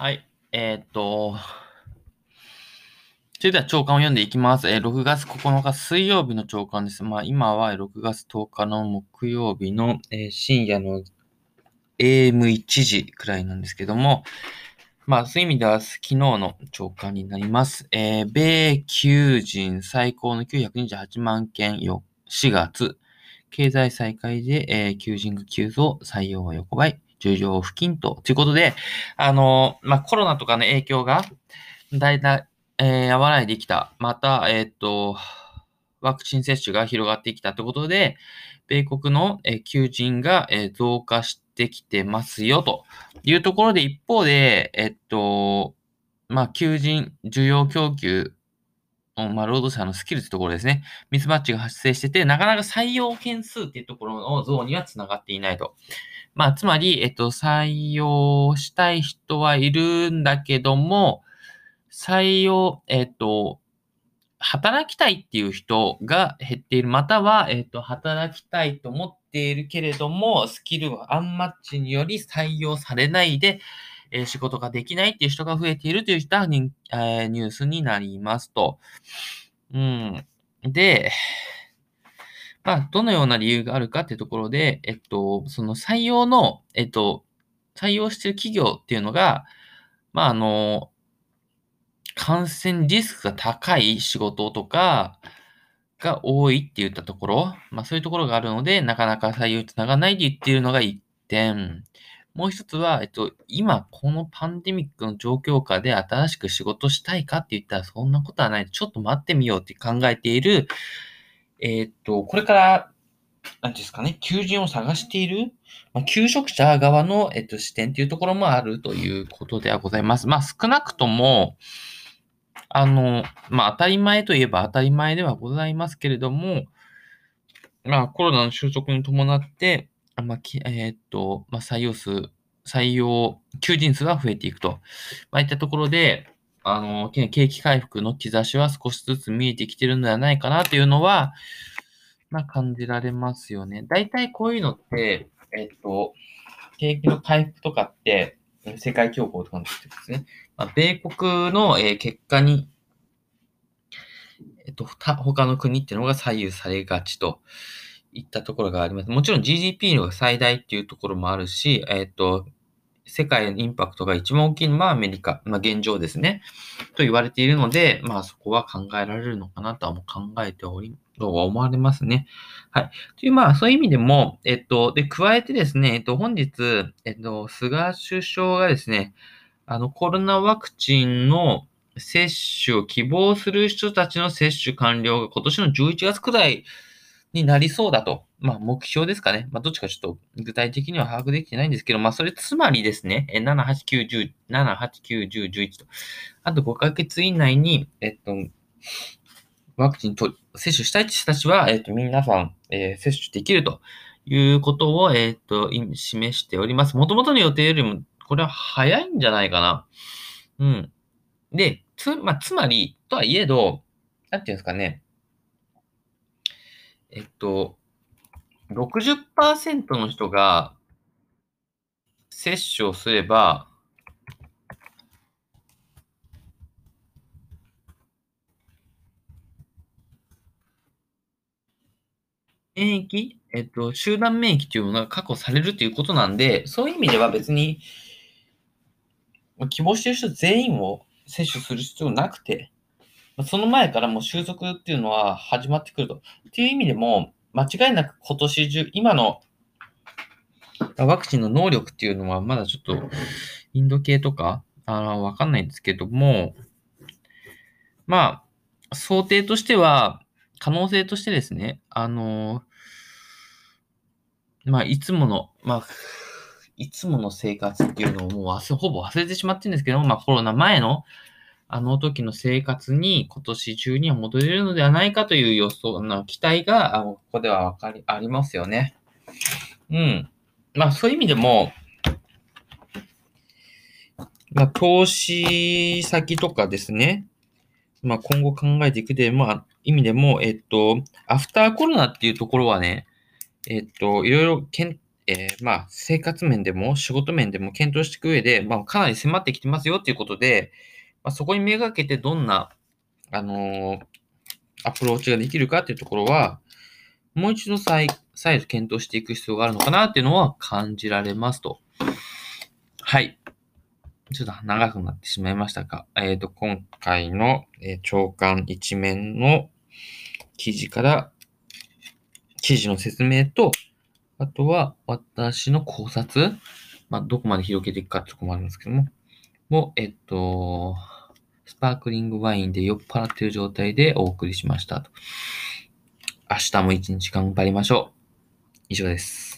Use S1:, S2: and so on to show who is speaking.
S1: はい。えー、っと、それでは長官を読んでいきます。えー、6月9日水曜日の長官です。まあ今は6月10日の木曜日の、えー、深夜の AM1 時くらいなんですけども、まあそういう意味では昨日の長官になります。えー、米求人最高の928万件よ4月、経済再開で、え、求人が急増、採用は横ばい。重要付近と、ということで、あの、まあ、コロナとかの影響が、だいたい、えー、和らいできた。また、えっ、と、ワクチン接種が広がってきたということで、米国の、えー、求人が、えー、増加してきてますよ、というところで、一方で、えっと、まあ、求人、需要供給、まあ、労働者のスキルってところですね。ミスマッチが発生してて、なかなか採用件数っていうところの増にはつながっていないと。まあ、つまり、えっと、採用したい人はいるんだけども、採用、えっと、働きたいっていう人が減っている。または、えっと、働きたいと思っているけれども、スキルはアンマッチにより採用されないで、え、仕事ができないっていう人が増えているという人はニ,、えー、ニュースになりますと。うん。で、まあ、どのような理由があるかっていうところで、えっと、その採用の、えっと、採用してる企業っていうのが、まあ、あの、感染リスクが高い仕事とかが多いって言ったところ、まあそういうところがあるので、なかなか採用につながないって言っているのが一点。もう一つは、えっと、今このパンデミックの状況下で新しく仕事したいかって言ったらそんなことはない。ちょっと待ってみようって考えている、え、っと、これから、なんですかね、求人を探している、まあ、求職者側の、えっと、視点っていうところもあるということではございます。まあ、少なくとも、あの、まあ、当たり前といえば当たり前ではございますけれども、まあ、コロナの収束に伴って、まあ、えー、っと、まあ、採用数、採用、求人数が増えていくと。まあ、いったところで、あの、景気回復の兆しは少しずつ見えてきてるのではないかなというのは、まあ、感じられますよね。大体こういうのって、えっと、景気の回復とかって、世界恐慌とかの時ですね。まあ、米国の、えー、結果に、えっと、他の国っていうのが左右されがちといったところがあります。もちろん GDP の最大っていうところもあるし、えっと、世界のインパクトが一番大きいのはアメリカ、まあ、現状ですね。と言われているので、まあそこは考えられるのかなとはもう考えており、とは思われますね。はい。という、まあそういう意味でも、えっと、で、加えてですね、えっと、本日、えっと、菅首相がですね、あの、コロナワクチンの接種を希望する人たちの接種完了が今年の11月くらいになりそうだと。まあ、目標ですかね。まあ、どっちかちょっと具体的には把握できてないんですけど、まあ、それつまりですね、7、8、9、10、7、8、9、10、11と、あと5ヶ月以内に、えっと、ワクチンと接種したい人たちは、えっと、皆さん、えー、接種できるということを、えっと、示しております。もともとの予定よりも、これは早いんじゃないかな。うん。で、つ、まあ、つまり、とはいえど、なんていうんですかね、えっと、60%の人が接種をすれば、免疫、えっと、集団免疫というものが確保されるということなんで、そういう意味では別に、希望している人全員を接種する必要なくて、その前からもう収束っていうのは始まってくると。っていう意味でも、間違いなく今年中、今のワクチンの能力っていうのはまだちょっとインド系とか、あの、わかんないんですけども、まあ、想定としては、可能性としてですね、あの、まあ、いつもの、まあ、いつもの生活っていうのをもう忘れ、ほぼ忘れてしまってるんですけども、まあ、コロナ前のあの時の生活に今年中には戻れるのではないかという予想の期待が、ここではわかり、ありますよね。うん。まあそういう意味でも、まあ投資先とかですね。まあ今後考えていくで、まあ意味でも、えっと、アフターコロナっていうところはね、えっと、いろいろけん、えー、まあ、生活面でも仕事面でも検討していく上で、まあ、かなり迫ってきてますよっていうことで、まあ、そこにめがけてどんな、あのー、アプローチができるかっていうところは、もう一度再再度検討していく必要があるのかなっていうのは感じられますと。はい。ちょっと長くなってしまいましたが、えっ、ー、と、今回の、えー、長官一面の記事から、記事の説明と、あとは私の考察、まあ、どこまで広げていくかってとこもあるんですけども、も、えっと、スパークリングワインで酔っ払ってる状態でお送りしましたと。明日も一日頑張りましょう。以上です。